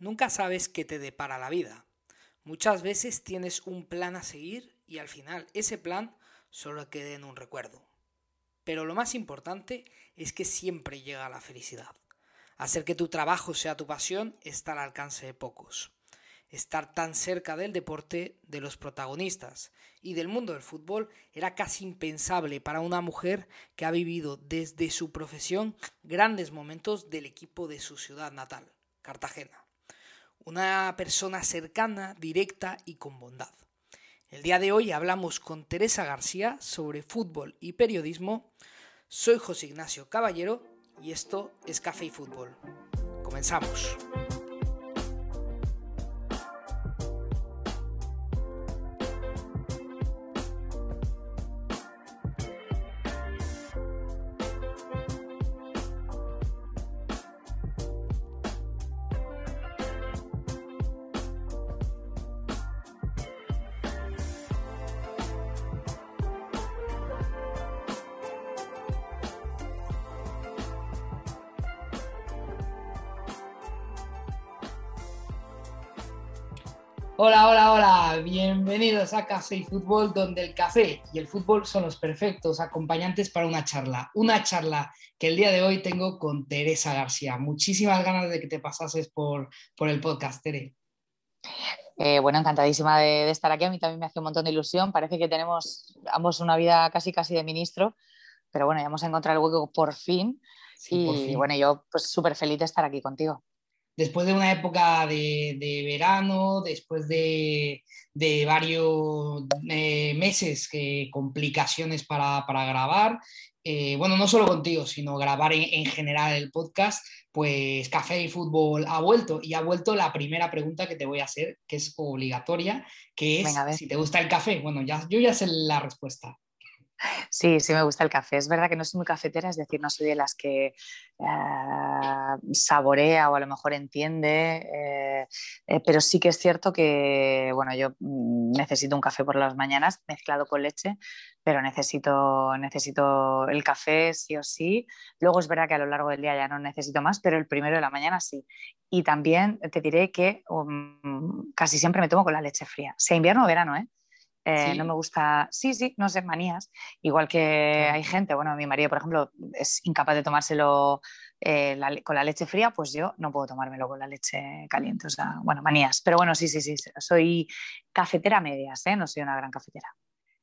Nunca sabes qué te depara la vida. Muchas veces tienes un plan a seguir y al final ese plan solo queda en un recuerdo. Pero lo más importante es que siempre llega la felicidad. Hacer que tu trabajo sea tu pasión está al alcance de pocos. Estar tan cerca del deporte, de los protagonistas y del mundo del fútbol era casi impensable para una mujer que ha vivido desde su profesión grandes momentos del equipo de su ciudad natal, Cartagena una persona cercana, directa y con bondad. El día de hoy hablamos con Teresa García sobre fútbol y periodismo. Soy José Ignacio Caballero y esto es Café y Fútbol. Comenzamos. Hola, hola, hola, bienvenidos a Café y Fútbol, donde el café y el fútbol son los perfectos acompañantes para una charla. Una charla que el día de hoy tengo con Teresa García. Muchísimas ganas de que te pasases por, por el podcast, Tere. Eh, bueno, encantadísima de, estar aquí. A mí también me hace un montón de ilusión. Parece que tenemos ambos una vida casi casi de ministro, pero bueno, ya hemos encontrado el hueco por fin. y bueno, yo pues súper feliz de estar aquí contigo después de una época de, verano, después de, varios eh, meses, que complicaciones para, grabar, eh, bueno, no solo contigo, sino grabar en, general el podcast, pues Café y Fútbol ha vuelto y ha vuelto la primera pregunta que te voy a hacer, que es obligatoria, que es si te gusta el café. Bueno, ya, yo ya sé la respuesta. Sí, sí me gusta el café. Es verdad que no soy muy cafetera, es decir, no soy de las que saborea o a lo mejor entiende, eh, eh, pero sí que es cierto que, bueno, yo mm, necesito un café por las mañanas mezclado con leche, pero necesito, necesito el café sí o sí. Luego es verdad que a lo largo del día ya no necesito más, pero el primero de la mañana sí. Y también te diré que um, casi siempre me tomo con la leche fría, sea invierno o verano, ¿eh? Eh, no me gusta, sí, sí, no sé, manías. Igual que hay gente, bueno, mi marido, por ejemplo, es incapaz de tomárselo eh, con la leche fría, pues yo no puedo tomármelo con la leche caliente. O sea, bueno, manías. Pero bueno, sí, sí, sí, soy cafetera medias, ¿eh? no soy una gran cafetera.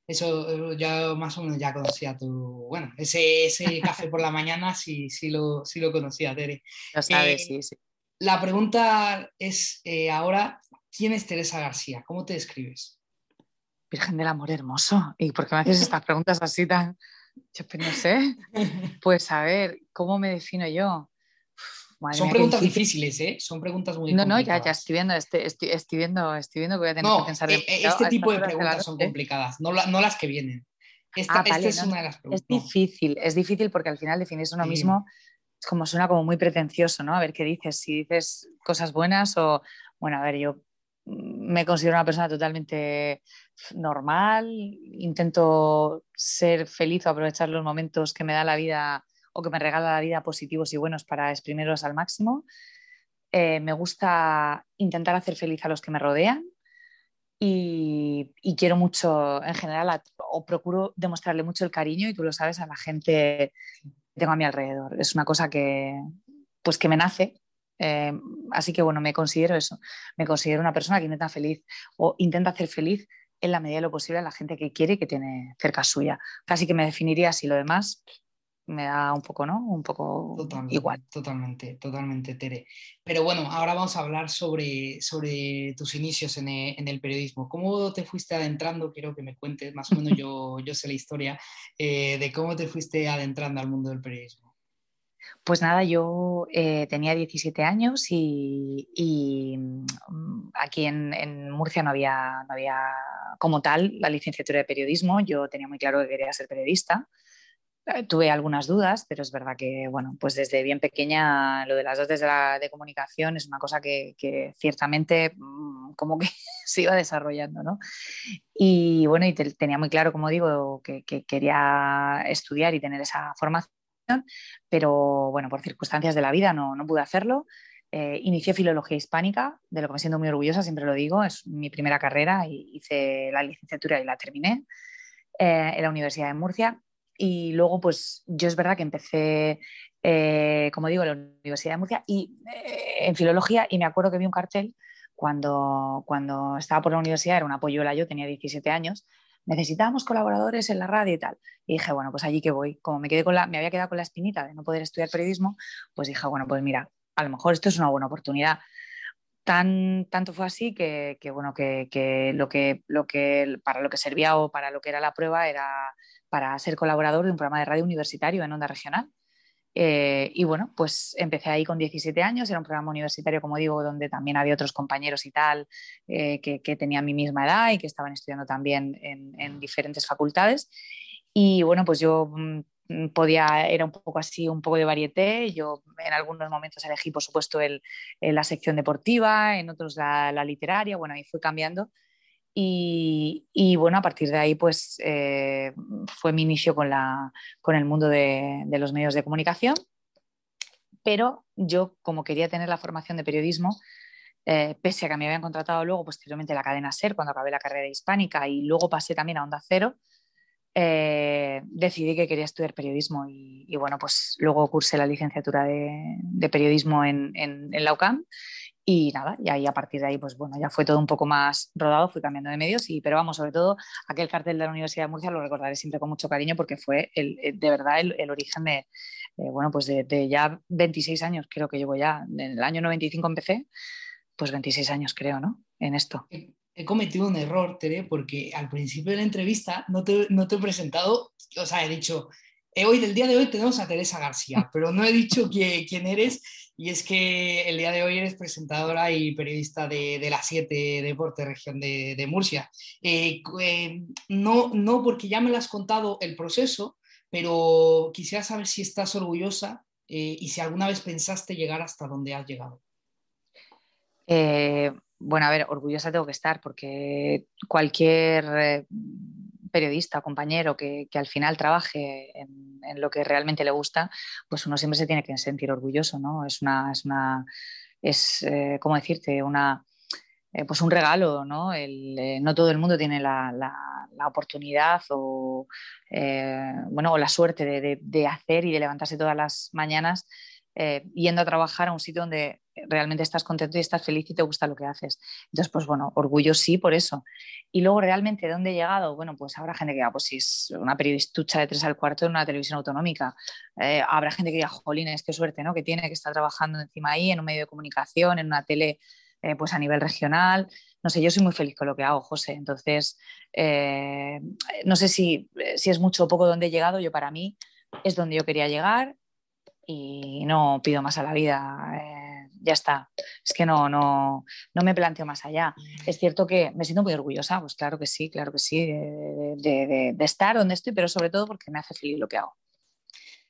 Eso ya más o menos ya conocía tu, bueno, ese, ese café por la mañana sí, sí, lo, sí lo conocía, Tere. Lo sabes, sí, sí. La pregunta es ahora, ¿quién es Teresa García? ¿Cómo te describes? Virgen del Amor Hermoso. ¿Y por qué me haces estas preguntas así tan... Yo pues no sé. Pues a ver, ¿cómo me defino yo? Son preguntas difíciles, ¿eh? Son preguntas muy No, no, ya, ya estoy viendo, estoy, estoy, viendo, estoy viendo que voy a tener que pensar. Eh, este tipo de preguntas son complicadas, no, no, las que vienen. Esta, ah, es una de las preguntas. Es difícil, es difícil porque al final definirse uno mismo como suena como muy pretencioso, ¿no? A ver qué dices, si dices cosas buenas o, bueno, a ver, yo me considero una persona totalmente normal, intento ser feliz o aprovechar los momentos que me da la vida o que me regala la vida positivos y buenos para exprimirlos al máximo. Eh, me gusta intentar hacer feliz a los que me rodean y, quiero mucho en general o procuro demostrarle mucho el cariño y tú lo sabes a la gente que tengo a mi alrededor. Es una cosa que, pues que me nace eh, así que bueno, me considero eso, me considero una persona que intenta feliz o intenta hacer feliz en la medida de lo posible a la gente que quiere y que tiene cerca suya. Casi que me definiría así, lo demás me da un poco, ¿no? Un poco igual. Totalmente, totalmente, Tere. Pero bueno, ahora vamos a hablar sobre, sobre tus inicios en el, en el periodismo. ¿Cómo te fuiste adentrando? Quiero que me cuentes, más o menos yo, yo sé la historia, eh, de cómo te fuiste adentrando al mundo del periodismo. Pues nada, yo eh, tenía 17 años y, mm, aquí en, Murcia no había, no había como tal la licenciatura de periodismo. Yo tenía muy claro que quería ser periodista. Eh, tuve algunas dudas, pero es verdad que, bueno, pues desde bien pequeña lo de las dotes de, la, comunicación es una cosa que, ciertamente mm, como que se iba desarrollando, ¿no? Y bueno, tenía muy claro, como digo, que, quería estudiar y tener esa formación pero bueno, por circunstancias de la vida no, no pude hacerlo. eh, inicié filología hispánica, de lo que me siento muy orgullosa, siempre lo digo, es mi primera carrera hice la licenciatura y la terminé eh, en la Universidad de Murcia. Y luego, pues yo es verdad que empecé, eh, como digo, en la Universidad de Murcia y en filología y me acuerdo que vi un cartel cuando, cuando estaba por la universidad, era una polluela, yo tenía 17 años, necesitábamos colaboradores en la radio y tal. Y dije, bueno, pues allí que voy. Como me, quedé con la, me había quedado con la espinita de no poder estudiar periodismo, pues dije, bueno, pues mira, a lo mejor esto es una buena oportunidad. Tan, tanto fue así que, bueno, que, lo que, lo que para lo que servía o para lo que era la prueba era para ser colaborador de un programa de radio universitario en onda regional. Eh, y bueno, pues empecé ahí con 17 años, era un programa universitario, como digo, donde también había otros compañeros y tal eh, que, tenían mi misma edad y que estaban estudiando también en, en diferentes facultades. Y bueno, pues yo mm, Mm, podía, era un poco así, un poco de varieté. Yo en algunos momentos elegí, por supuesto, el, la sección deportiva, en otros la, literaria, bueno, ahí fui cambiando. Y, bueno, a partir de ahí, pues eh, fue mi inicio con, la, con el mundo de, los medios de comunicación. Pero yo, como quería tener la formación de periodismo, eh, pese a que me habían contratado luego posteriormente la cadena SER cuando acabé la carrera hispánica y luego pasé también a Onda Cero, eh, decidí que quería estudiar periodismo y, bueno, pues luego cursé la licenciatura de, periodismo en, la UCAM y nada, y ahí a partir de ahí, pues bueno, ya fue todo un poco más rodado, fui cambiando de medios, y, pero vamos, sobre todo aquel cartel de la Universidad de Murcia lo recordaré siempre con mucho cariño porque fue el, de verdad el, origen de, eh, bueno, pues de, ya 26 años, creo que llevo ya, en el año 95 empecé, pues 26 años creo, ¿no? En esto he cometido un error, Tere, porque al principio de la entrevista no te, no te he presentado, o sea, he dicho, eh, hoy, del día de hoy tenemos a Teresa García, pero no he dicho quién eres, y es que el día de hoy eres presentadora y periodista de, de la 7 Deporte Región de, de Murcia. Eh, eh, no, no porque ya me lo has contado el proceso, pero quisiera saber si estás orgullosa y si alguna vez pensaste llegar hasta donde has llegado. Eh, bueno, a ver, orgullosa tengo que estar porque cualquier eh, periodista compañero que, al final trabaje en, lo que realmente le gusta, pues uno siempre se tiene que sentir orgulloso, ¿no? Es una, es una, es, eh, ¿cómo decirte? Una, eh, pues un regalo, ¿no? no todo el mundo tiene la, oportunidad o, bueno, la suerte de, de, hacer y de levantarse todas las mañanas yendo a trabajar a un sitio donde realmente estás contento y estás feliz y te gusta lo que haces. Entonces, pues bueno, orgullo sí por eso. Y luego realmente, ¿de dónde he llegado? Bueno, pues habrá gente que diga, pues si es una periodistucha de tres al cuarto en una televisión autonómica. Eh, habrá gente que diga, jolines, qué suerte, ¿no? Que tiene que estar trabajando encima ahí en un medio de comunicación, en una tele, eh, pues a nivel regional. No sé, yo soy muy feliz con lo que hago, José. Entonces, eh, no sé si, si es mucho o poco donde he llegado. Yo para mí es donde yo quería llegar y no pido más a la vida ya está. Es que no, no, no me planteo más allá. Es cierto que me siento muy orgullosa, pues claro que sí, claro que sí, de, estar donde estoy, pero sobre todo porque me hace feliz lo que hago.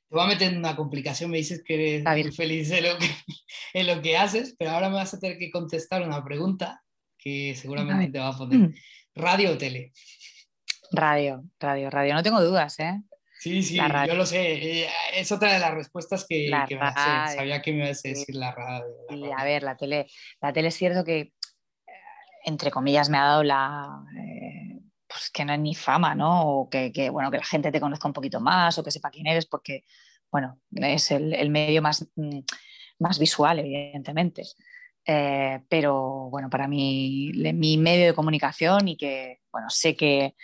Te voy a meter en una complicación, me dices que eres muy feliz en lo que, en lo que haces, pero ahora me vas a tener que contestar una pregunta que seguramente te va a poner. Mm. ¿Radio o tele? Radio, radio, radio, no tengo dudas, ¿eh? Sí, sí, yo lo sé. Eh, es otra de las respuestas que, me hace. Sabía que me ibas a decir la radio. y a ver, la tele, la tele es cierto que, eh, entre comillas, me ha dado la. Eh, pues que no es ni fama, ¿no? O que, bueno, que la gente te conozca un poquito más o que sepa quién eres, porque, bueno, es el, medio más, mm, más visual, evidentemente. pero bueno, para mí, mi medio de comunicación y que, bueno, sé que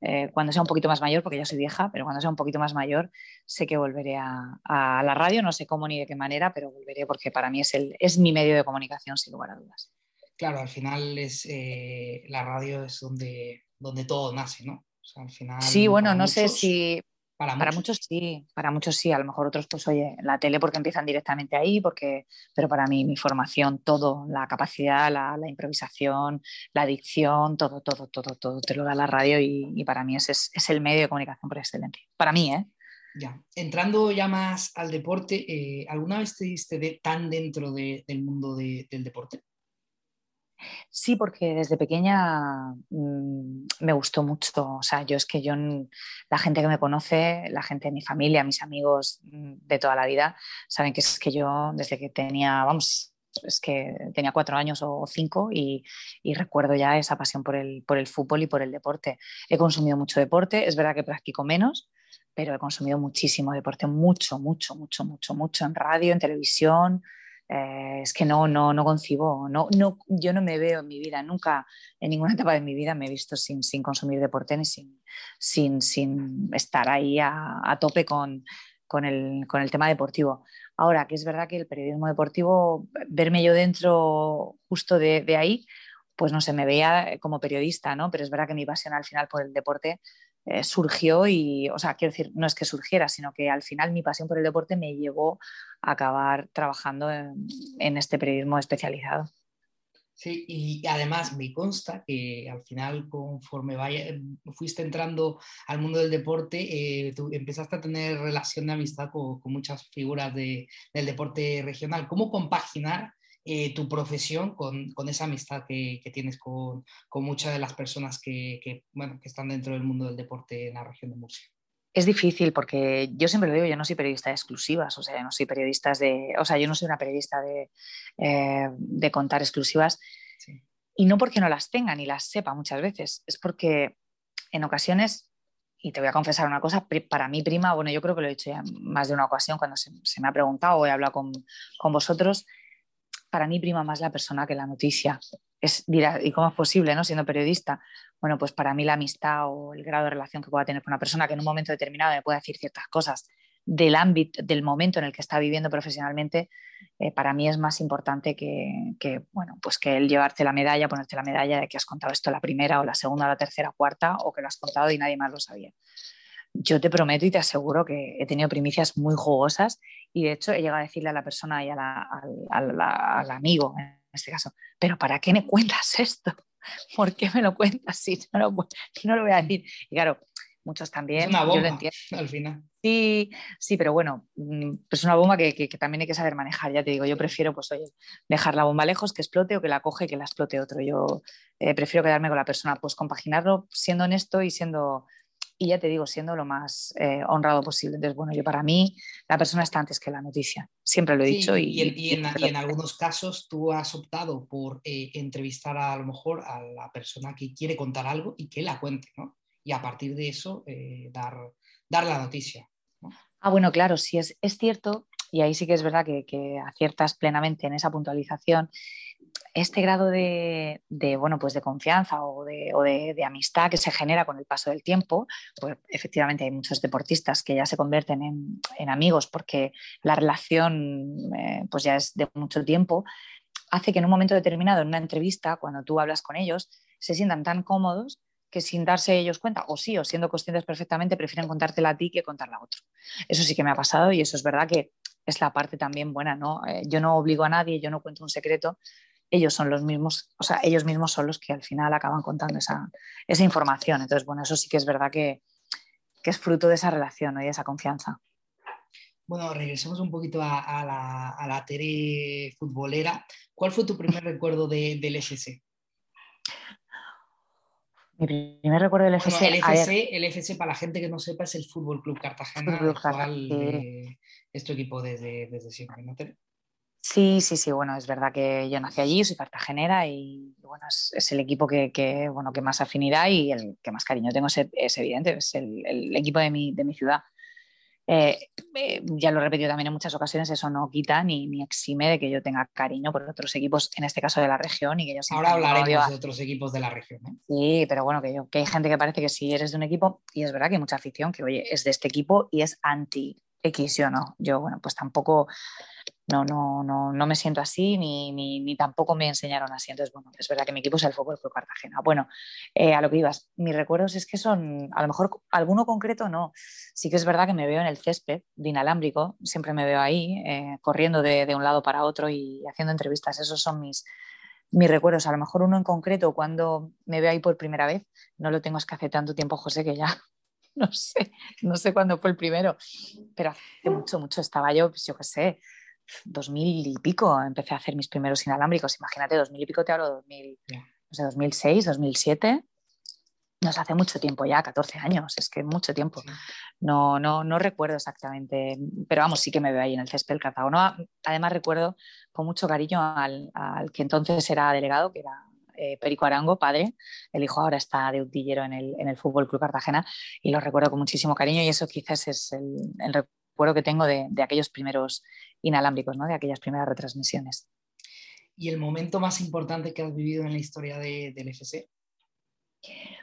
eh, cuando sea un poquito más mayor, porque ya soy vieja, pero cuando sea un poquito más mayor, sé que volveré a, la radio, no sé cómo ni de qué manera, pero volveré porque para mí es, el, es mi medio de comunicación, sin lugar a dudas. Claro, al final es, eh, la radio es donde, donde todo nace, ¿no? sí, bueno, no sé si para, muchos. sí, para muchos sí, a lo mejor otros pues oye, la tele porque empiezan directamente ahí, porque, pero para mí mi formación, todo, la capacidad, la, improvisación, la dicción, todo, todo, todo, todo te lo da la radio y, para mí ese es, el medio de comunicación por excelencia. Para mí, ¿eh? Ya, entrando ya más al deporte, eh, ¿alguna vez te diste de, tan dentro del mundo del deporte? Sí, porque desde pequeña mm, me gustó mucho. O sea, yo es que yo, la gente que me conoce, la gente de mi familia, mis amigos mm, de toda la vida, saben que es que yo desde que tenía, vamos, es que tenía cuatro años o cinco y, recuerdo ya esa pasión por el, por el fútbol y por el deporte. He consumido mucho deporte, es verdad que practico menos, pero he consumido muchísimo deporte, mucho, mucho, mucho, mucho, mucho en radio, en televisión. Eh, es que no, no, no concibo, no, no, yo no me veo en mi vida, nunca en ninguna etapa de mi vida me he visto sin, sin consumir deporte ni sin, sin, sin estar ahí a, tope con, con, el, con el tema deportivo. Ahora, que es verdad que el periodismo deportivo, verme yo dentro justo de, de ahí, pues no sé, me veía como periodista, ¿no? Pero es verdad que mi pasión al final por el deporte eh, surgió y, o sea, quiero decir, no es que surgiera, sino que al final mi pasión por el deporte me llevó a acabar trabajando en, este periodismo especializado. Sí, y además me consta que al final, conforme vaya, fuiste entrando al mundo del deporte, eh, tú empezaste a tener relación de amistad con, muchas figuras del deporte regional. ¿Cómo compaginar eh, tu profesión con, con, esa amistad que, que tienes con, con, muchas de las personas que, que, bueno, que están dentro del mundo del deporte en la región de Murcia. Es difícil porque yo siempre lo digo, yo no soy periodista de exclusivas, o sea, no soy periodista de, o sea, yo no soy una periodista de, eh, de contar exclusivas sí. y no porque no las tenga ni las sepa muchas veces, es porque en ocasiones y te voy a confesar una cosa, para mí prima, bueno, yo creo que lo he dicho ya más de una ocasión cuando se, se me ha preguntado o he hablado con, con, vosotros, para mí prima más la persona que la noticia. Es, dirá, ¿y cómo es posible, no? siendo periodista? Bueno, pues para mí la amistad o el grado de relación que pueda tener con una persona que en un momento determinado me pueda decir ciertas cosas del ámbito, del momento en el que está viviendo profesionalmente, eh, para mí es más importante que, bueno, pues que el llevarte la medalla, ponerte la medalla de que has contado esto la primera o la segunda o la tercera cuarta o que lo has contado y nadie más lo sabía yo te prometo y te aseguro que he tenido primicias muy jugosas y de hecho he llegado a decirle a la persona y a la, al amigo, en este caso, pero ¿para qué me cuentas esto? ¿Por qué me lo cuentas si no lo, no lo voy a decir? Y claro, muchos también. Es una bomba, al final. Sí, sí, pero bueno, es mm, pues una bomba que, que, también hay que saber manejar. Ya te digo, yo prefiero, pues oye, dejar la bomba lejos, que explote o que la coge y que la explote otro. Yo eh, prefiero quedarme con la persona, pues compaginarlo siendo honesto y siendo y ya te digo, siendo lo más eh, honrado posible. Entonces, bueno, yo para mí la persona está antes que la noticia, siempre lo he dicho. y, y, en, y, en, algunos casos tú has optado por eh, entrevistar a, a, lo mejor a la persona que quiere contar algo y que la cuente, ¿no? Y a partir de eso eh, dar, dar la noticia. ¿no? Ah, bueno, claro, sí es, es cierto, y ahí sí que es verdad que, que aciertas plenamente en esa puntualización este grado de, bueno, pues de confianza o, de, amistad que se genera con el paso del tiempo, pues efectivamente hay muchos deportistas que ya se convierten en, amigos porque la relación eh, pues ya es de mucho tiempo, hace que en un momento determinado, en una entrevista, cuando tú hablas con ellos, se sientan tan cómodos que sin darse ellos cuenta, o sí, o siendo conscientes perfectamente, prefieren contártela a ti que contarla a otro. Eso sí que me ha pasado y eso es verdad que es la parte también buena, ¿no? Eh, yo no obligo a nadie, yo no cuento un secreto, ellos son los mismos, o sea, ellos mismos son los que al final acaban contando esa, esa información. Entonces, bueno, eso sí que es verdad que, que es fruto de esa relación ¿no? y de esa confianza. Bueno, regresemos un poquito a, a, la, a la Tere futbolera. ¿Cuál fue tu primer recuerdo de, del FC? Mi primer recuerdo del FC. Bueno, el, FC el FC, para la gente que no sepa, es el Fútbol Club Cartagena, Club cual, eh, es tu equipo desde, desde siempre, ¿no, Tere? Sí, sí, sí, bueno, es verdad que yo nací allí, soy cartagenera y bueno, es, es el equipo que, que, bueno, que más afinidad y el que más cariño tengo es, es evidente, es el, el, equipo de mi, de mi ciudad. Eh, eh, ya lo he repetido también en muchas ocasiones, eso no quita ni, ni, exime de que yo tenga cariño por otros equipos, en este caso de la región. Y que yo Ahora hablaremos de otros equipos de la región. ¿eh? Sí, pero bueno, que, yo, que hay gente que parece que si eres de un equipo, y es verdad que hay mucha afición que, oye, es de este equipo y es anti X, yo no. Yo, bueno, pues tampoco no, no, no, no me siento así ni, ni, tampoco me enseñaron así. Entonces, bueno, es verdad que mi equipo es el Fútbol Club Cartagena. Bueno, eh, a lo que ibas, mis recuerdos es que son, a lo mejor alguno concreto no. Sí que es verdad que me veo en el césped de inalámbrico, siempre me veo ahí, eh, corriendo de, de, un lado para otro y haciendo entrevistas. Esos son mis, mis recuerdos. A lo mejor uno en concreto, cuando me veo ahí por primera vez, no lo tengo es que hace tanto tiempo, José, que ya no sé, no sé cuándo fue el primero, pero hace mucho, mucho estaba yo, pues yo qué sé, 2000 y pico empecé a hacer mis primeros inalámbricos. Imagínate, 2000 y pico te hablo, 2000, no sé, 2006, 2007. nos hace mucho tiempo ya, 14 años, es que mucho tiempo. No, no, no recuerdo exactamente, pero vamos, sí que me veo ahí en el césped Cartago. además recuerdo con mucho cariño al, que entonces era delegado, que era eh, Perico Arango, padre. El hijo ahora está de utillero en el, en el Fútbol Club Cartagena y lo recuerdo con muchísimo cariño y eso quizás es el, recuerdo que tengo de, aquellos primeros inalámbricos, ¿no? de aquellas primeras retransmisiones. ¿Y el momento más importante que has vivido en la historia del FC?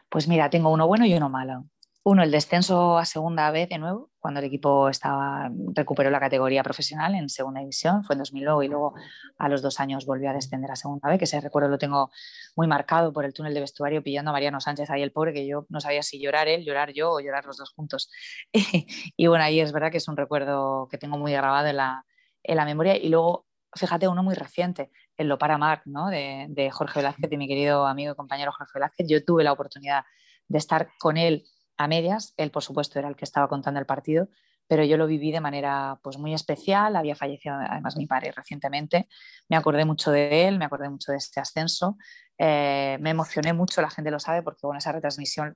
Pues mira, tengo uno bueno y uno malo. Uno, el descenso a segunda vez de nuevo, cuando el equipo estaba, recuperó la categoría profesional en segunda división, fue en 2009 y luego a los dos años volvió a descender a segunda vez, que ese recuerdo lo tengo muy marcado por el túnel de vestuario pillando a Mariano Sánchez ahí el pobre, que yo no sabía si llorar él, llorar yo o llorar los dos juntos. y bueno, ahí es verdad que es un recuerdo que tengo muy grabado en la, en la memoria. Y luego, fíjate, uno muy reciente, el Lo para Marc, ¿no? de, de Jorge Velázquez, de mi querido amigo y compañero Jorge Velázquez. Yo tuve la oportunidad de estar con él a medias. Él, por supuesto, era el que estaba contando el partido, pero yo lo viví de manera pues, muy especial. Había fallecido además mi padre recientemente. Me acordé mucho de él, me acordé mucho de este ascenso. Eh, me emocioné mucho, la gente lo sabe, porque bueno, esa retransmisión,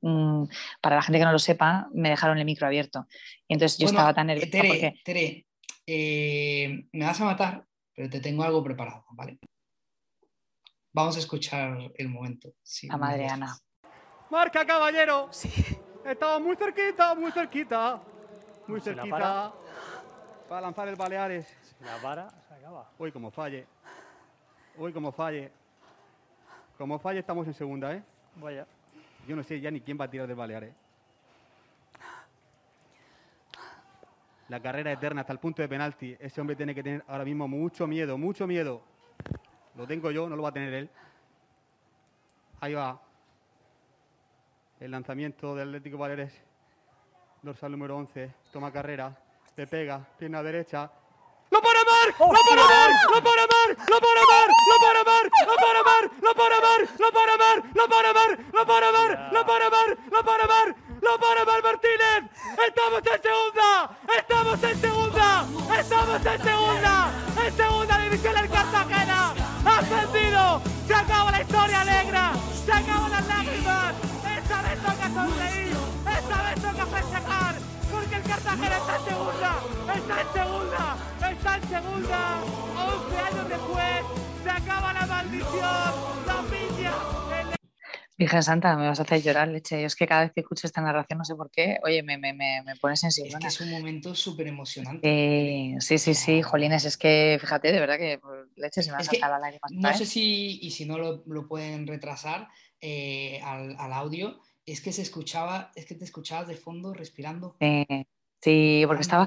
mm, para la gente que no lo sepa, me dejaron el micro abierto. Y entonces yo estaba tan nerviosa. Tere, eh, me vas a matar, pero te tengo algo preparado, ¿vale? Vamos a escuchar el momento. a madre Ana. Marca, caballero. Sí. Estamos muy cerquita, muy cerquita. Muy cerquita. Para lanzar el Baleares. Si la para, se acaba. Uy, como falle. Uy, como falle. Como falle, estamos en segunda, ¿eh? Vaya. Yo no sé ya ni quién va a tirar del Baleares. La carrera eterna hasta el punto de penalti. Ese hombre tiene que tener ahora mismo mucho miedo, mucho miedo. Lo tengo yo, no lo va a tener él. Ahí va el lanzamiento del Atlético Valeres, dorsal número 11, toma carrera, le pega, pierna derecha. ¡Lo para Mar! ¡Lo para Mar! ¡Lo para Mar! ¡Lo para Mar! ¡Lo para Mar! ¡Lo para Mar! ¡Lo para Mar! ¡Lo para Mar! ¡Lo para Mar! ¡Lo para Mar! ¡Lo para Mar! ¡Lo para Mar! ¡Lo para Mar Martínez! ¡Estamos en segunda! ¡Estamos en segunda! ¡Estamos en segunda! ¡En segunda división el Cartagena! ¡Ha ascendido! ¡Se acaba la historia negra! ¡Se acaban las lágrimas! Esta vez toca sonreír, esta vez toca festejar, porque el Cartagena está en segunda, está en segunda, está en segunda. 11 años después, se acaba la maldición, la piña. Virgen Santa, me vas a hacer llorar, leche. Yo es que cada vez que escucho esta narración, no sé por qué, oye, me, me, me, me pones en Es que es un momento súper emocionante. Eh, sí, sí, sí, Jolines, es que fíjate, de verdad que pues, leche se me ha saltado la lágrima. No sé si, y si no lo, lo pueden retrasar, eh, al, audio, es que se escuchaba, es que te escuchabas de fondo respirando. sí, porque estaba,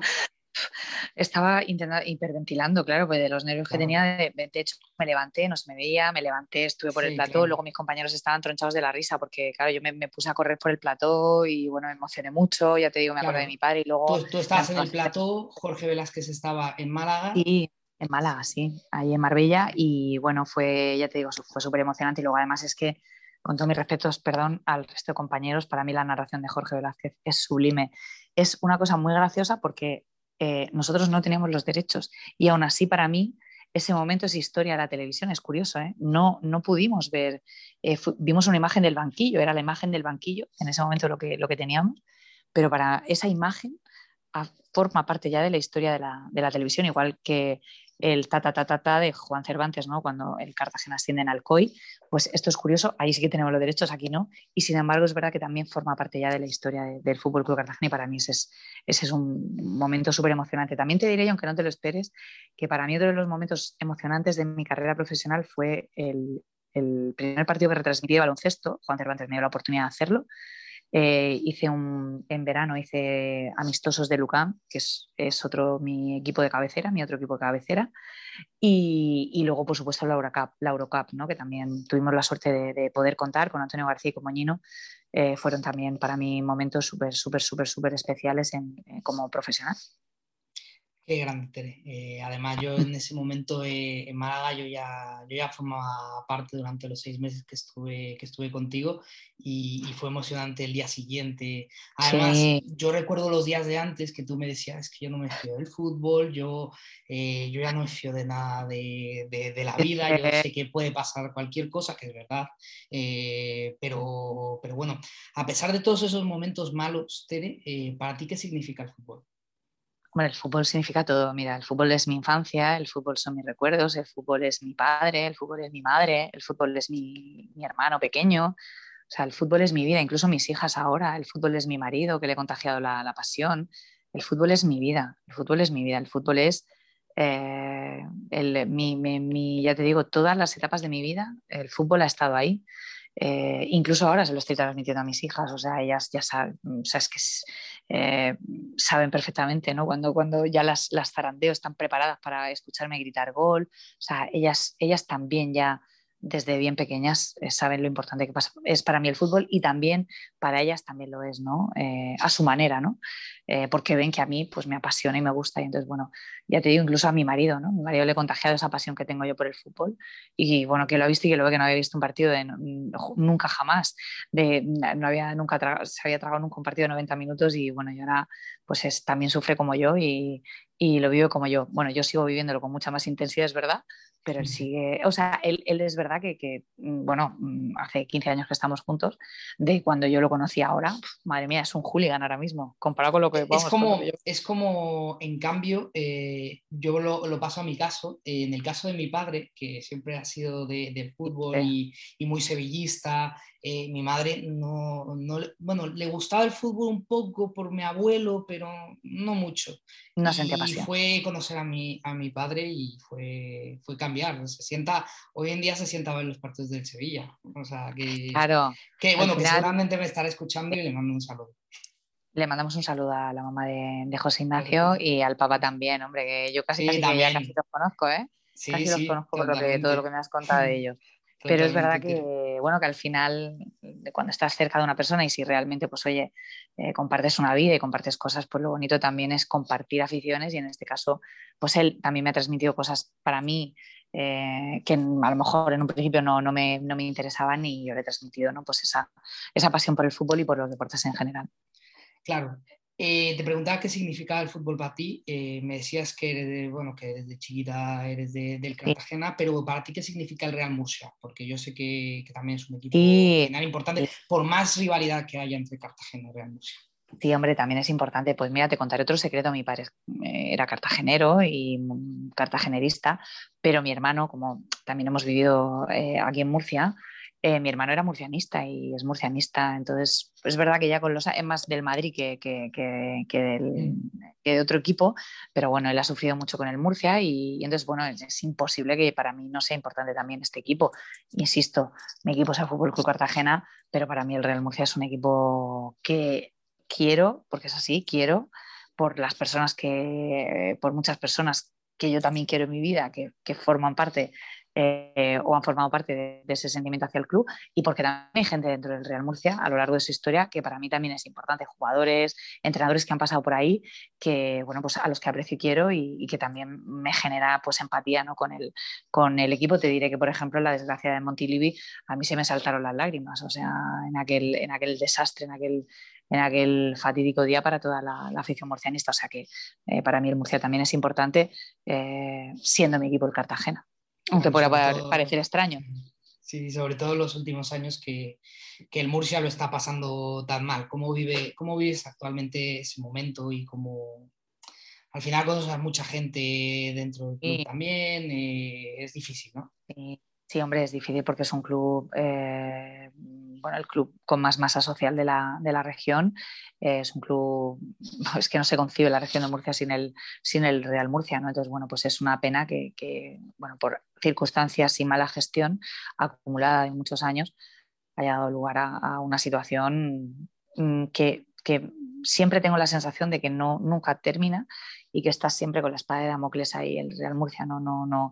estaba intentando, hiperventilando, claro, pues de los nervios que tenía. De, hecho, me levanté, no se me veía, me levanté, estuve por el plató, luego mis compañeros estaban tronchados de la risa porque, claro, yo me, puse a correr por el plató y, bueno, me emocioné mucho, ya te digo, me acordé de mi padre y luego... Tú, tú estabas en el plató, Jorge Velázquez estaba en Málaga. Sí, en Málaga, sí, ahí en Marbella y, bueno, fue, ya te digo, fue súper emocionante y luego además es que con todos mis respetos, perdón, al resto de compañeros, para mí la narración de Jorge Velázquez es sublime. Es una cosa muy graciosa porque eh, nosotros no teníamos los derechos y aún así para mí ese momento es historia de la televisión, es curioso, ¿eh? no, no pudimos ver, eh, vimos una imagen del banquillo, era la imagen del banquillo, en ese momento lo que, lo que teníamos, pero para esa imagen forma parte ya de la historia de la, de la televisión, igual que el ta ta ta ta de Juan Cervantes, ¿no? Cuando el Cartagena asciende en Alcoy, pues esto es curioso, ahí sí que tenemos los derechos, aquí no, y sin embargo es verdad que también forma parte ya de la historia del Fútbol Club Cartagena y para mí ese es, ese es un momento súper emocionante. También te diré, aunque no te lo esperes, que para mí otro de los momentos emocionantes de mi carrera profesional fue el, el primer partido que retransmití de baloncesto, Juan Cervantes me dio la oportunidad de hacerlo, eh, hice un, en verano hice amistosos de Lucam, que es, es, otro mi equipo de cabecera, mi otro equipo de cabecera, y, y luego por supuesto la Eurocup, la Eurocup ¿no? que también tuvimos la suerte de, de, poder contar con Antonio García y con Moñino, eh, fueron también para mí momentos súper, súper, súper, súper especiales eh, como profesional. Qué grande, Tere. Eh, además, yo en ese momento eh, en Málaga yo ya, yo ya formaba parte durante los seis meses que estuve, que estuve contigo y, fue emocionante el día siguiente. Además, yo recuerdo los días de antes que tú me decías que yo no me fío del fútbol, yo, eh, yo ya no me fío de nada de, de, la vida, yo sé que puede pasar cualquier cosa, que es verdad, pero, pero bueno, a pesar de todos esos momentos malos, Tere, ¿para ti qué significa el fútbol? Bueno, el fútbol significa todo. Mira, el fútbol es mi infancia, el fútbol son mis recuerdos, el fútbol es mi padre, el fútbol es mi madre, el fútbol es mi, hermano pequeño. O sea, el fútbol es mi vida, incluso mis hijas ahora. El fútbol es mi marido que le he contagiado la, pasión. El fútbol es mi vida, el fútbol es mi vida, el fútbol es, eh, mi, ya te digo, todas las etapas de mi vida, el fútbol ha estado ahí. Eh, incluso ahora se lo estoy transmitiendo a mis hijas, o sea, ellas ya saben, que eh, saben perfectamente, ¿no? Cuando, cuando ya las, las zarandeo están preparadas para escucharme gritar gol, o sea, ellas, ellas también ya desde bien pequeñas eh, saben lo importante que es para mí el fútbol y también para ellas también lo es, ¿no? Eh, a su manera, ¿no? Eh, porque ven que a mí pues me apasiona y me gusta y entonces, bueno, ya te digo, incluso a mi marido, ¿no? Mi marido le he contagiado esa pasión que tengo yo por el fútbol y bueno, que lo ha visto y que lo ve que no había visto un partido de nunca jamás, de no había nunca se había tragado nunca un partido de 90 minutos y bueno, y ahora pues es, también sufre como yo y, y lo vive como yo. Bueno, yo sigo viviéndolo con mucha más intensidad, es verdad, pero él sigue, o sea, él, él es verdad que, que, mm, bueno, mm, hace 15 años que estamos juntos, de cuando yo lo conocí ahora, madre mía, es un hooligan ahora mismo, comparado con lo que... Vamos, es, como, es como, en cambio, eh, yo lo, lo, paso a mi caso, en el caso de mi padre, que siempre ha sido de, de fútbol y, y, muy sevillista, eh, mi madre no, no, bueno, le gustaba el fútbol un poco por mi abuelo, pero no mucho. No sentía y fue conocer a mi, a mi padre y fue, fue cambiar. Se sienta, hoy en día se sienta ver los partidos del Sevilla. O sea, que, claro, que bueno, que seguramente me estará escuchando y le mando un saludo. Le mandamos un saludo a la mamá de, de José Ignacio y al papá también, hombre, que yo casi, casi, casi los conozco, ¿eh? casi los conozco por lo que, todo lo que me has contado de ellos. Pero es verdad que, bueno, que al final, cuando estás cerca de una persona y si realmente, pues oye, eh, compartes una vida y compartes cosas, pues lo bonito también es compartir aficiones y en este caso, pues él también me ha transmitido cosas para mí eh, que a lo mejor en un principio no, no, me, no, me, interesaban y yo le he transmitido, ¿no? Pues esa, esa pasión por el fútbol y por los deportes en general. Claro, eh, te preguntaba qué significaba el fútbol para ti. Eh, me decías que eres de, bueno, que desde chiquita eres de, del Cartagena, pero para ti qué significa el Real Murcia, porque yo sé que, que también es un equipo importante, por más rivalidad que haya entre Cartagena y Real Murcia. Sí, hombre, también es importante. Pues mira, te contaré otro secreto. Mi padre eh, era cartagenero y cartagenerista, pero mi hermano, como también hemos vivido aquí en Murcia, eh, mi hermano era murcianista y es murcianista, entonces es verdad que ya con los es más del Madrid que, que, que, mm. de otro equipo, pero bueno, él ha sufrido mucho con el Murcia y, entonces, bueno, es, imposible que para mí no sea importante también este equipo. Insisto, mi equipo es el Fútbol Club Cartagena, pero para mí el Real Murcia es un equipo que quiero, porque es así, quiero por las personas que, por muchas personas que yo también quiero en mi vida, que, que forman parte eh, o han formado parte de, ese sentimiento hacia el club y porque también hay gente dentro del Real Murcia a lo largo de su historia que para mí también es importante, jugadores, entrenadores que han pasado por ahí, que bueno, pues a los que aprecio y quiero y, que también me genera pues empatía ¿no? con, el, con el equipo. Te diré que, por ejemplo, la desgracia de Montilivi, a mí se me saltaron las lágrimas, o sea, en aquel, en aquel desastre, en aquel, en aquel fatídico día para toda la, afición murcianista. O sea que eh, para mí el Murcia también es importante, eh, siendo mi equipo el Cartagena aunque pueda parecer extraño. Sí, sobre todo en los últimos años que, que, el Murcia lo está pasando tan mal. ¿Cómo, vive, cómo vives actualmente ese momento y cómo al final conoces mucha gente dentro del club también? Eh, es difícil, ¿no? Sí, hombre, es difícil porque es un club eh, bueno, el club con más masa social de la, de la región. es un club, es que no se concibe la región de Murcia sin el, sin el Real Murcia, ¿no? Entonces, bueno, pues es una pena que, bueno, por circunstancias y mala gestión acumulada de muchos años haya dado lugar a, una situación mm, que, que, siempre tengo la sensación de que no, nunca termina y que estás siempre con la espada de Damocles ahí, el Real Murcia. No, no, no.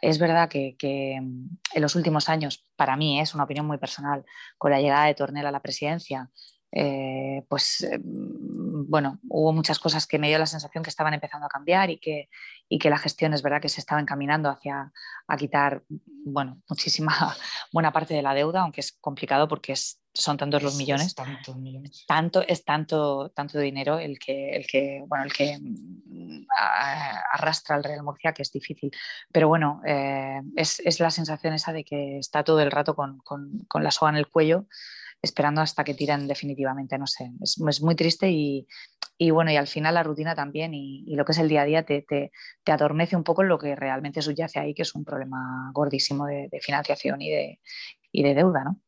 Es verdad que, mm, en los últimos años, para mí es una opinión muy personal, con la llegada de Tornel a la presidencia, eh, pues mm, bueno, hubo muchas cosas que me dio la sensación que estaban empezando a cambiar y que, y que la gestión es verdad que se estaba encaminando hacia a quitar, bueno, muchísima buena parte de la deuda, aunque es complicado porque es, son tantos los millones. Tanto, es tanto, tanto dinero el que, el que, bueno, el que mm, arrastra al Real Murcia que es difícil. Pero bueno, eh, es, es, la sensación esa de que está todo el rato con, con, con la soga en el cuello esperando hasta que tiran definitivamente, no sé, es, muy triste y, bueno, y al final la rutina también y, lo que es el día a día te, te, adormece un poco lo que realmente subyace ahí, que es un problema gordísimo de, financiación y de, y de deuda, ¿no?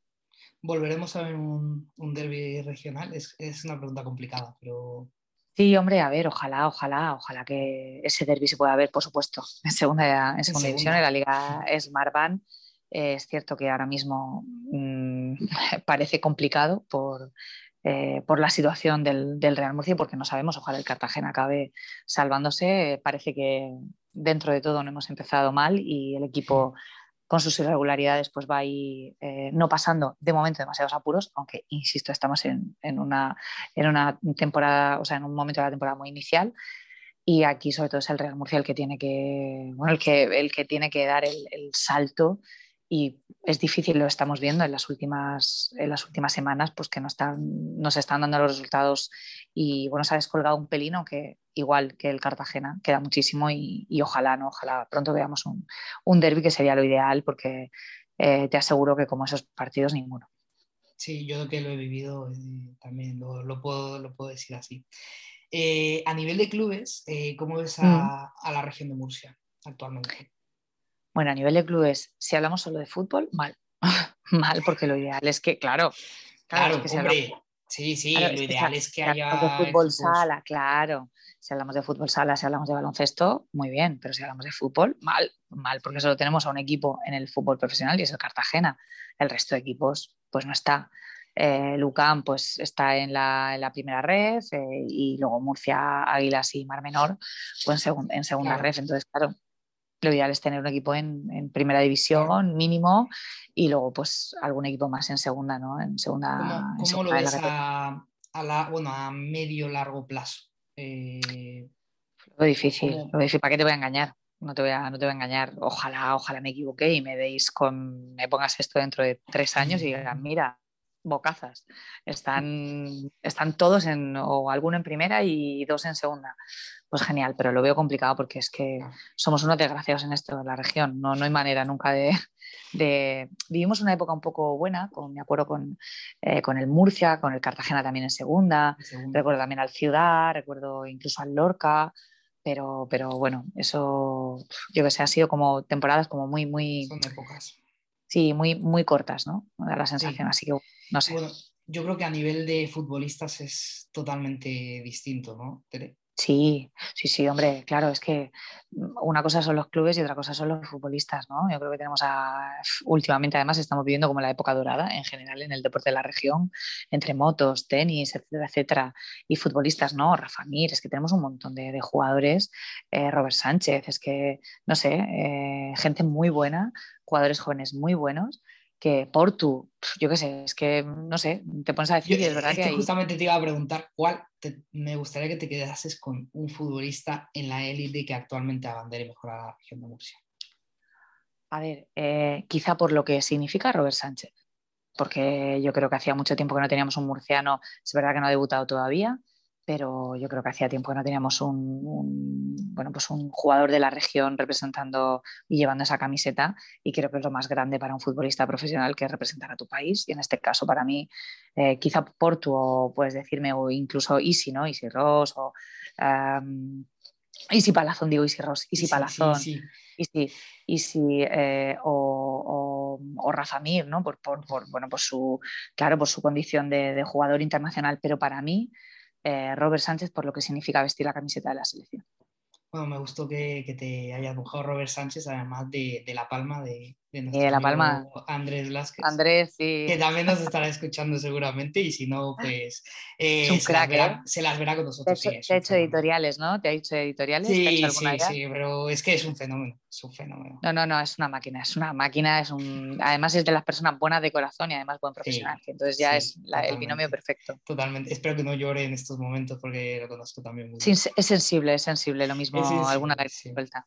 ¿Volveremos a ver un, un derby regional? Es, una pregunta complicada, pero... Sí, hombre, a ver, ojalá, ojalá, ojalá que ese derby se pueda ver, por supuesto, en segunda, en segunda, división, en la Liga Smartbank. Eh, es cierto que ahora mismo mm, parece complicado por, eh, por la situación del, Real Murcia, porque no sabemos, ojalá el Cartagena acabe salvándose. Parece que dentro de todo no hemos empezado mal y el equipo con sus irregularidades pues va ahí eh, no pasando de momento demasiados apuros, aunque insisto, estamos en, una, en una temporada, o sea, en un momento de la temporada muy inicial. Y aquí sobre todo es el Real Murcia el que tiene que, bueno, el que, el que, tiene que dar el salto y es difícil, lo estamos viendo en las últimas, en las últimas semanas, pues que no están, nos están dando los resultados y bueno, se ha descolgado un pelino que igual que el Cartagena, queda muchísimo y, ojalá, ¿no? Ojalá pronto veamos un, un derby que sería lo ideal porque eh, te aseguro que como esos partidos ninguno. Sí, yo que lo he vivido eh, también lo, lo, puedo, lo puedo decir así. Eh, a nivel de clubes, ¿cómo ves a, mm. a la región de Murcia actualmente? Bueno, a nivel de clubes, si hablamos solo de fútbol, mal. mal, porque lo ideal es que, claro, claro, hombre, sí, sí, lo ideal es que, haya. De fútbol sala, claro. Si hablamos de fútbol sala, si hablamos de baloncesto, muy bien, pero si hablamos de fútbol, mal, mal, porque solo tenemos a un equipo en el fútbol profesional y es el Cartagena. El resto de equipos, pues no está. Eh, Lucán pues está en la, primera red eh, y luego Murcia, Águilas y Mar Menor pues en, en segunda red. Entonces, claro, lo ideal es tener un equipo en, primera división mínimo y luego pues algún equipo más en segunda, ¿no? En segunda. ¿Cómo, lo ves a, bueno, a medio largo plazo? Eh, lo difícil, lo difícil, ¿para qué te voy a engañar? No te voy a, no te voy a engañar. Ojalá, ojalá me equivoqué y me deis con, me pongas esto dentro de tres años y digan, mira, bocazas. Están, están todos en, o alguno en primera y dos en segunda. Pues genial, pero lo veo complicado porque es que somos unos desgraciados en esto, en la región. No, no hay manera nunca de, Vivimos una época un poco buena, con, me acuerdo con, eh, con el Murcia, con el Cartagena también en segunda. Recuerdo también al Ciudad, recuerdo incluso al Lorca. Pero, pero bueno, eso yo que sé, ha sido como temporadas como muy, muy. Son épocas. Sí, muy, muy cortas, ¿no? Me da la sensación, así que no sé. Bueno, yo creo que a nivel de futbolistas es totalmente distinto, ¿no, Sí, sí, sí, hombre, claro, es que mm, una cosa son los clubes y otra cosa son los futbolistas, ¿no? Yo creo que tenemos a, últimamente además estamos viviendo como la época dorada en general en el deporte de la región, entre motos, tenis, etcétera, etcétera, y futbolistas, ¿no? Rafa Mir, es que tenemos un montón de, jugadores, eh, Robert Sánchez, es que, no sé, eh, gente muy buena, jugadores jóvenes muy buenos que Portu, yo qué sé, es que no sé, te pones a decir y es verdad que, justamente te iba a preguntar cuál me gustaría que te quedases con un futbolista en la élite que actualmente abandere mejor a la región de Murcia. A ver, eh, quizá por lo que significa Robert Sánchez, porque yo creo que hacía mucho tiempo que no teníamos un murciano, es verdad que no ha debutado todavía, pero yo creo que hacía tiempo que no teníamos un, bueno, pues un jugador de la región representando y llevando esa camiseta y creo que es lo más grande para un futbolista profesional que es representar a tu país y en este caso para mí eh, quizá Portu o puedes decirme o incluso Isi, ¿no? Isi Ross o um, Isi Palazón, digo Isi Ross, Isi Palazón. Sí, Isi, eh, o, o, Rafa Mir, ¿no? Por, por, bueno, por su, claro, por su condición de, de jugador internacional, pero para mí eh, Robert Sánchez por lo que significa vestir la camiseta de la selección. Bueno, me gustó que, te haya dibujado Robert Sánchez, además de, La Palma, de, de, de La Palma. Andrés Vázquez. Andrés, sí. Que también nos estará escuchando seguramente y si no, pues eh, un se, crack, las verá, ¿eh? se, las verá, con nosotros. Te, sí, te ha hecho editoriales, ¿no? ¿Te ha hecho editoriales? Sí, ¿Te ha hecho sí, sí, pero es que es un fenómeno, es un fenómeno. No, no, no, es una máquina, es una máquina, es un... además es de las personas buenas de corazón y además buen profesional, sí, entonces ya es la, el binomio perfecto. Totalmente, espero que no llore en estos momentos porque lo conozco también muy bien. Sí, es sensible, es sensible, lo mismo sensible, alguna sí. vuelta.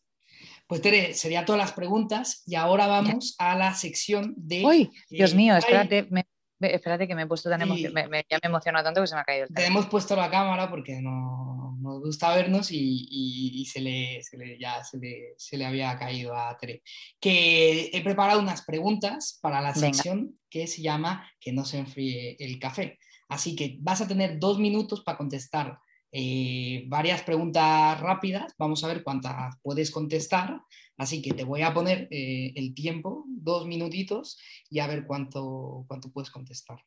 Pues Tere, serían todas las preguntas y ahora vamos a la sección de... ¡Uy! Dios eh, mío, espérate, me, espérate que me he puesto tan emocionado, me, me, ya me emociona tanto que se me ha caído el Te hemos puesto la cámara porque no, nos gusta vernos y, y, y se, le, se, le, ya se le, se le, había caído a Tere. Que he preparado unas preguntas para la sección Venga. que se llama Que no se enfríe el café. Así que vas a tener dos minutos para contestar eh, varias preguntas rápidas, vamos a ver cuántas puedes contestar, así que te voy a poner eh, el tiempo, dos minutitos, y a ver cuánto, cuánto puedes contestar.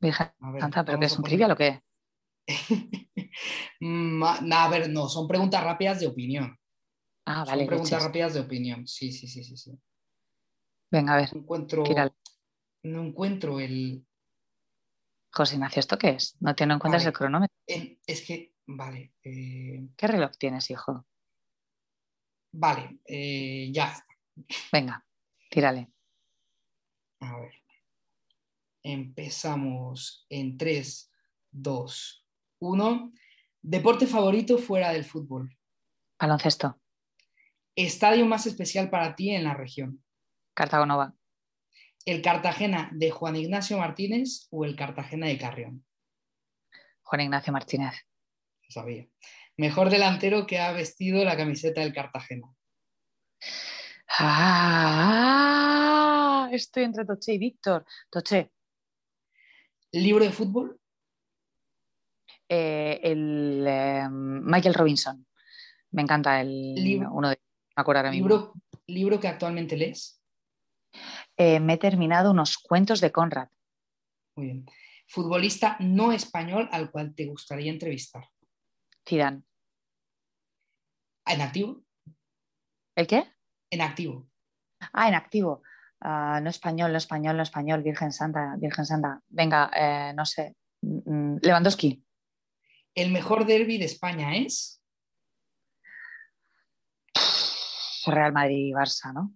Virgen, a ver, Santa, ¿pero qué es un trivial o qué? Mm, a ver, no, son preguntas rápidas de opinión. Ah, vale. Son preguntas leches. rápidas de opinión, sí, sí, sí, sí. sí. Venga, a ver. No encuentro, no encuentro el, José Ignacio, ¿esto qué es? ¿No tiene en cuenta vale. el cronómetro? Eh, es que, vale. Eh, ¿Qué reloj tienes, hijo? Vale, eh, ya está. Venga, tírale. A ver. Empezamos en 3, 2, 1. Deporte favorito fuera del fútbol. Baloncesto. Estadio más especial para ti en la región. Cartago Nova. ¿El Cartagena de Juan Ignacio Martínez o el Cartagena de Carrión? Juan Ignacio Martínez. Lo sabía. Mejor delantero que ha vestido la camiseta del Cartagena. Ah, estoy entre Toche y Víctor. Toche. ¿Libro de fútbol? Eh, el eh, Michael Robinson. Me encanta el libro, uno de me acuerdo ahora mismo. ¿Libro, ¿Libro que actualmente lees? Eh, me he terminado unos cuentos de Conrad. Muy bien. Futbolista no español al cual te gustaría entrevistar. Zidane. ¿En activo? ¿El qué? En activo. Ah, en activo. Uh, no español, no español, no español, Virgen Santa, Virgen Santa. Venga, eh, no sé. Mm, Lewandowski. ¿El mejor derby de España es? Real Madrid y Barça, ¿no?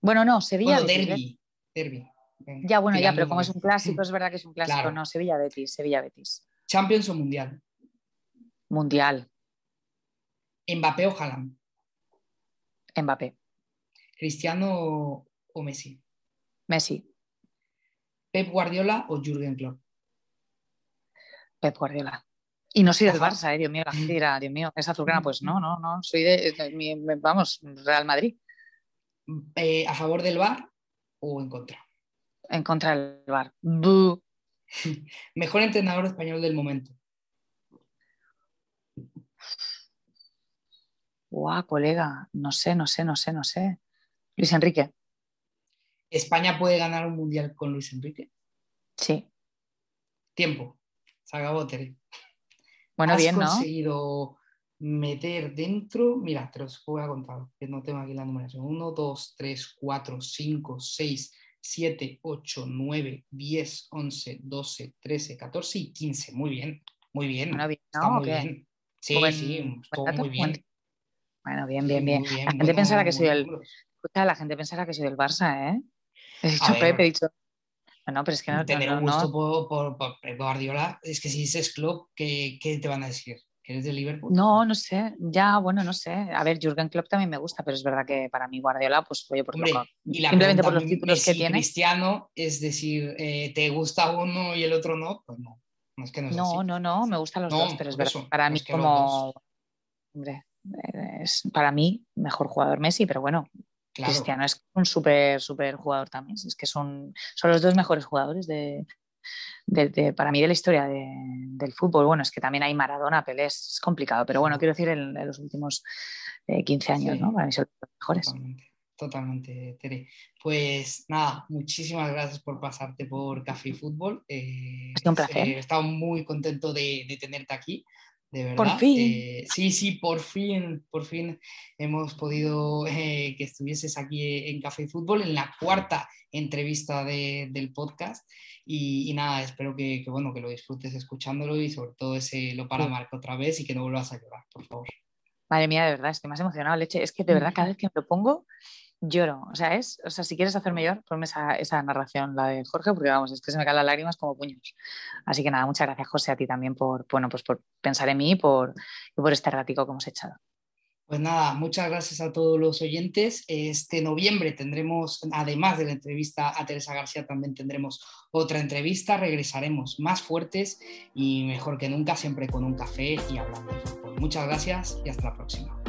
Bueno, no, Sevilla. Bueno, derby. Derby. Ya, bueno, ya, pero como es un clásico, es verdad que es un clásico. Claro. No, Sevilla Betis, Sevilla Betis. ¿Champions o Mundial? Mundial. ¿Mbappé o Haaland? Mbappé. ¿Cristiano o Messi? Messi. ¿Pep Guardiola o Jürgen Klopp? Pep Guardiola. Y no soy del Barça, eh, Dios mío, la gente dirá, Dios mío, es azulgrana. Pues no, no, no, soy de, de, de vamos, Real Madrid. Eh, ¿A favor del VAR o en contra? En contra del. Buh. Mejor entrenador español del momento. Guau, colega, no sé, no sé, no sé, no sé. Luis Enrique. ¿España puede ganar un mundial con Luis Enrique? Sí. Tiempo. Se acabó, Tere. Bueno, Has bien, ¿no? Meter dentro, mira, te los voy a contar, que no tengo aquí la numeración. 1, 2, 3, 4, 5, 6, 7, 8, 9, 10, 11, 12, 13, 14 y 15. Muy bien, muy bien. Bueno, bien Está ¿no? muy ¿O qué? bien. Sí, Buen- sí, todo muy bien. buen- Bueno, bien, Sí, bien, bien. muy bien, La gente buenos- pensará que soy números. Escucha, la gente pensará que soy del Barça, ¿eh? He dicho. Pepe, he dicho. No, pero es que no, Tener no, un gusto no. por, por, por Guardiola, es que si dices club, ¿qué, qué te van a decir? ¿Que eres de Liverpool? No, no sé, ya, bueno, no sé. A ver, Jürgen Klopp también me gusta, pero es verdad que para mí Guardiola, pues oye, por Hombre, lo- y la simplemente por los títulos Messi, que tiene. Cristiano, es decir, eh, ¿te gusta uno y el otro no? Pues no, no es que no es. No, no, no, me gustan los No, dos, pero es verdad. eso, para mí, como. Hombre, es para mí mejor jugador Messi, pero bueno, Claro, Cristiano es un súper, súper jugador también. Es que son, son los dos mejores jugadores de, de- de- para mí de la historia de- del fútbol. Bueno, es que también hay Maradona, Pelé, es complicado, pero bueno, quiero decir en, en los últimos eh, 15 años, Sí. ¿no? Para mí son los mejores. totalmente, totalmente, Tere. Pues nada, muchísimas gracias por pasarte por Café y Fútbol. Eh, Ha sido un placer. eh, he estado muy contento de tenerte aquí. De verdad. Por fin. Eh, sí, sí, por fin, por fin hemos podido eh, que estuvieses aquí en Café y Fútbol en la cuarta entrevista del podcast. Y, nada, espero que, bueno, que lo disfrutes escuchándolo y sobre todo ese lo para Marco otra vez y que no vuelvas a llorar, por favor. Madre mía, de verdad, estoy más emocionado, leche. Es que de verdad, cada vez que me lo pongo, lloro. O sea, es, o sea, si quieres hacerme llorar, ponme esa, narración, la de Jorge, porque vamos, es que se me caen las lágrimas como puños. Así que nada, muchas gracias, José, a ti también por, bueno, pues por pensar en mí y por, por este ratico que hemos echado. Pues nada, muchas gracias a todos los oyentes. Este noviembre tendremos, además de la entrevista a Teresa García, también tendremos otra entrevista. Regresaremos más fuertes y mejor que nunca, siempre con un café y hablando de fútbol. Muchas gracias y hasta la próxima.